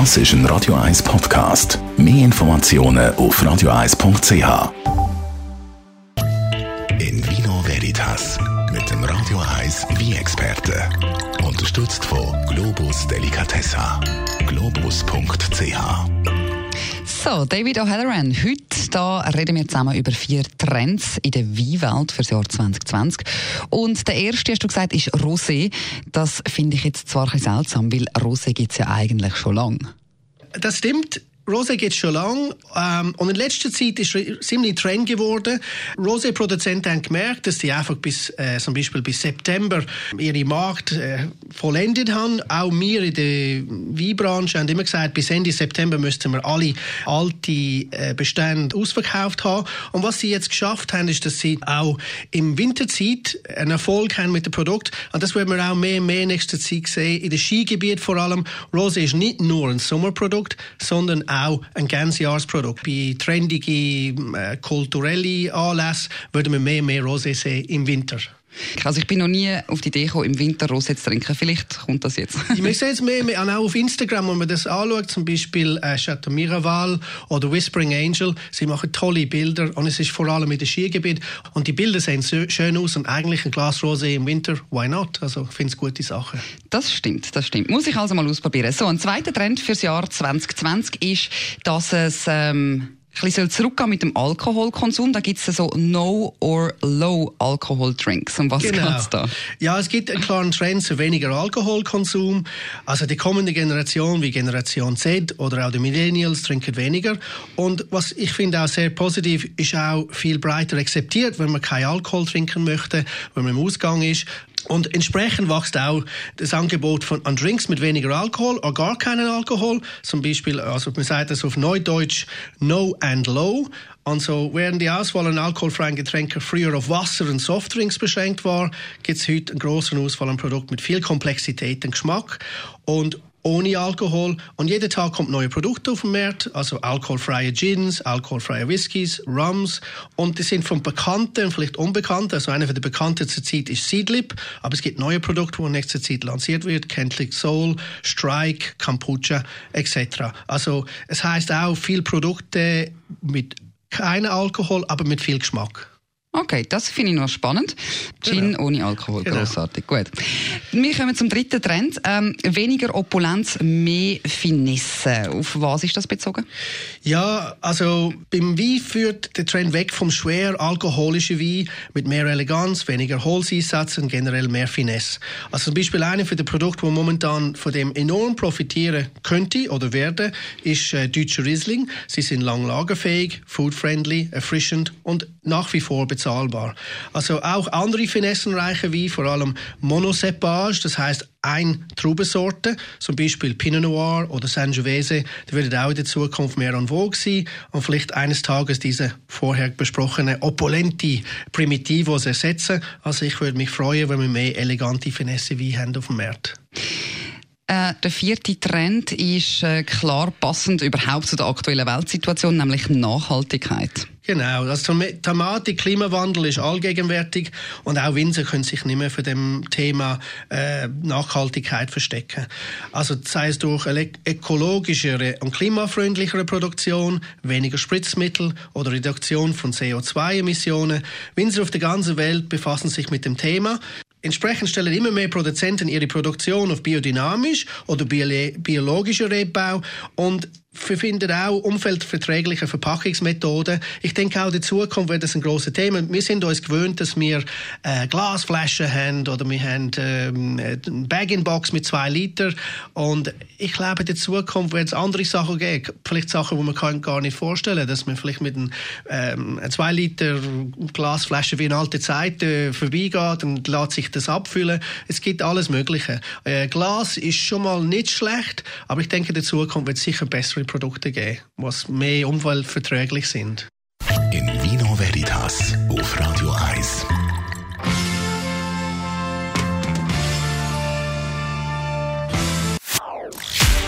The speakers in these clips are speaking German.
Das ist ein Radio 1 Podcast. Mehr Informationen auf radio1.ch. In Vino Veritas mit dem Radio 1 Wie-Experte. Unterstützt von Globus Delicatessa. Globus.ch so, David O'Halloran, heute da reden wir zusammen über vier Trends in der Weinwelt für das Jahr 2020. Und der erste, hast du gesagt, ist Rosé. Das finde ich jetzt zwar ein bisschen seltsam, weil Rosé gibt es ja eigentlich schon lange. Das stimmt. Rosé geht schon lang ähm, und in letzter Zeit ist es ziemlich Trend geworden. Rosé-Produzenten haben gemerkt, dass sie einfach bis äh, zum Beispiel bis September ihre Markt äh, vollendet haben. Auch wir in der Weinbranche haben immer gesagt, bis Ende September müssten wir alle alte äh, Bestände ausverkauft haben. Und was sie jetzt geschafft haben, ist, dass sie auch im Winterzeit einen Erfolg haben mit dem Produkt. Und das werden wir auch mehr und mehr in nächster Zeit sehen. In den Skigebiet vor allem. Rosé ist nicht nur ein Sommerprodukt, sondern auch ein Ganzjahresprodukt. Bei trendigen äh, kulturellen Anlässen würden wir mehr und mehr Rosé sehen im Winter. Also ich bin noch nie auf die Idee gekommen, im Winter Rosé zu trinken. Vielleicht kommt das jetzt. Wir sehen es mehr, mehr auch auf Instagram, wenn man das anschaut, zum Beispiel äh, Chateau Miraval oder Whispering Angel. Sie machen tolle Bilder und es ist vor allem in den Skigebiet. Und die Bilder sehen so schön aus und eigentlich ein Glas Rosé im Winter, why not? Also ich finde es gute Sache. Das stimmt, das stimmt. Muss ich also mal ausprobieren. So, ein zweiter Trend fürs Jahr 2020 ist, dass es... Ähm bisschen zurückgehen mit dem Alkoholkonsum. Da gibt es so No- or Low-Alkohol-Drinks. Um was genau. geht's da? Ja, es gibt einen klaren Trend zu weniger Alkoholkonsum. Also die kommende Generation, wie Generation Z oder auch die Millennials, trinken weniger. Und was ich finde auch sehr positiv, ist auch viel breiter akzeptiert, wenn man keinen Alkohol trinken möchte, wenn man im Ausgang ist. Und entsprechend wächst auch das Angebot von, an Drinks mit weniger Alkohol oder gar keinen Alkohol. Zum Beispiel, also man sagt das auf Neudeutsch, No and Low. Und so, während die Auswahl an alkoholfreien Getränken früher auf Wasser und Softdrinks beschränkt war, gibt es heute einen großen Auswahl an Produkten mit viel Komplexität und Geschmack. Und ohne Alkohol. Und jeden Tag kommt neue Produkte auf den Markt, also alkoholfreie Gins, alkoholfreie Whiskys, Rums. Und die sind von Bekannten, vielleicht Unbekannten. Also einer der Bekannten zur Zeit ist Seedlip, aber es gibt neue Produkte, die in nächster Zeit lanciert wird. Catholic Soul, Strike, Kombucha etc. Also es heißt auch viel Produkte mit keinem Alkohol, aber mit viel Geschmack. Okay, das finde ich noch spannend. Gin genau. ohne Alkohol, genau. großartig. Gut. Wir kommen zum dritten Trend. Ähm, weniger Opulenz, mehr Finesse. Auf was ist das bezogen? Ja, also beim Wein führt der Trend weg vom schwer alkoholischen Wein mit mehr Eleganz, weniger Holzeinsatz und generell mehr Finesse. Also zum Beispiel eine von den Produkten, die momentan von dem enorm profitieren könnte oder werden, ist äh, deutscher Riesling. Sie sind lang lagerfähig, food-friendly, erfrischend und nach wie vor bezahlbar bezahlbar. Also auch andere finessenreiche wie vor allem Monocepage, das heißt ein Traubensorte, zum Beispiel Pinot Noir oder Sangiovese, die werden auch in der Zukunft mehr en vogue sein und vielleicht eines Tages diese vorher besprochene opulente Primitivos ersetzen. Also ich würde mich freuen, wenn wir mehr elegante Finesse wie haben auf dem Markt. Äh, der vierte Trend ist äh, klar passend überhaupt zu der aktuellen Weltsituation, nämlich Nachhaltigkeit. Genau, das Thematik Klimawandel ist allgegenwärtig und auch Winzer können sich nicht mehr für dem Thema äh, Nachhaltigkeit verstecken. Also sei es durch ökologischere und klimafreundlichere Produktion, weniger Spritzmittel oder Reduktion von CO2-Emissionen. Winzer auf der ganzen Welt befassen sich mit dem Thema. Entsprechend stellen immer mehr Produzenten ihre Produktion auf biodynamisch oder biologischer Rebbau und wir finden auch umfeldverträgliche Verpackungsmethoden. Ich denke auch in Zukunft wird das ein grosses Thema. Wir sind uns gewöhnt, dass wir äh, Glasflaschen haben oder wir haben ähm, eine Bag-in-Box mit zwei Liter. Und ich glaube, in Zukunft wird es andere Sachen geben. Vielleicht Sachen, die man gar nicht vorstellen kann. Dass man vielleicht mit einem ähm, zwei Liter Glasflasche wie in alter Zeit äh, vorbeigeht und lässt sich das abfüllen. Es gibt alles Mögliche. Äh, Glas ist schon mal nicht schlecht, aber ich denke, in Zukunft wird es sicher bessere andere Produkte geben, die mehr umweltverträglich sind. In Vino Veritas auf Radio 1.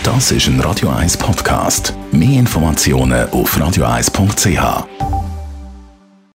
Das ist ein Radio 1 Podcast. Mehr Informationen auf radio1.ch.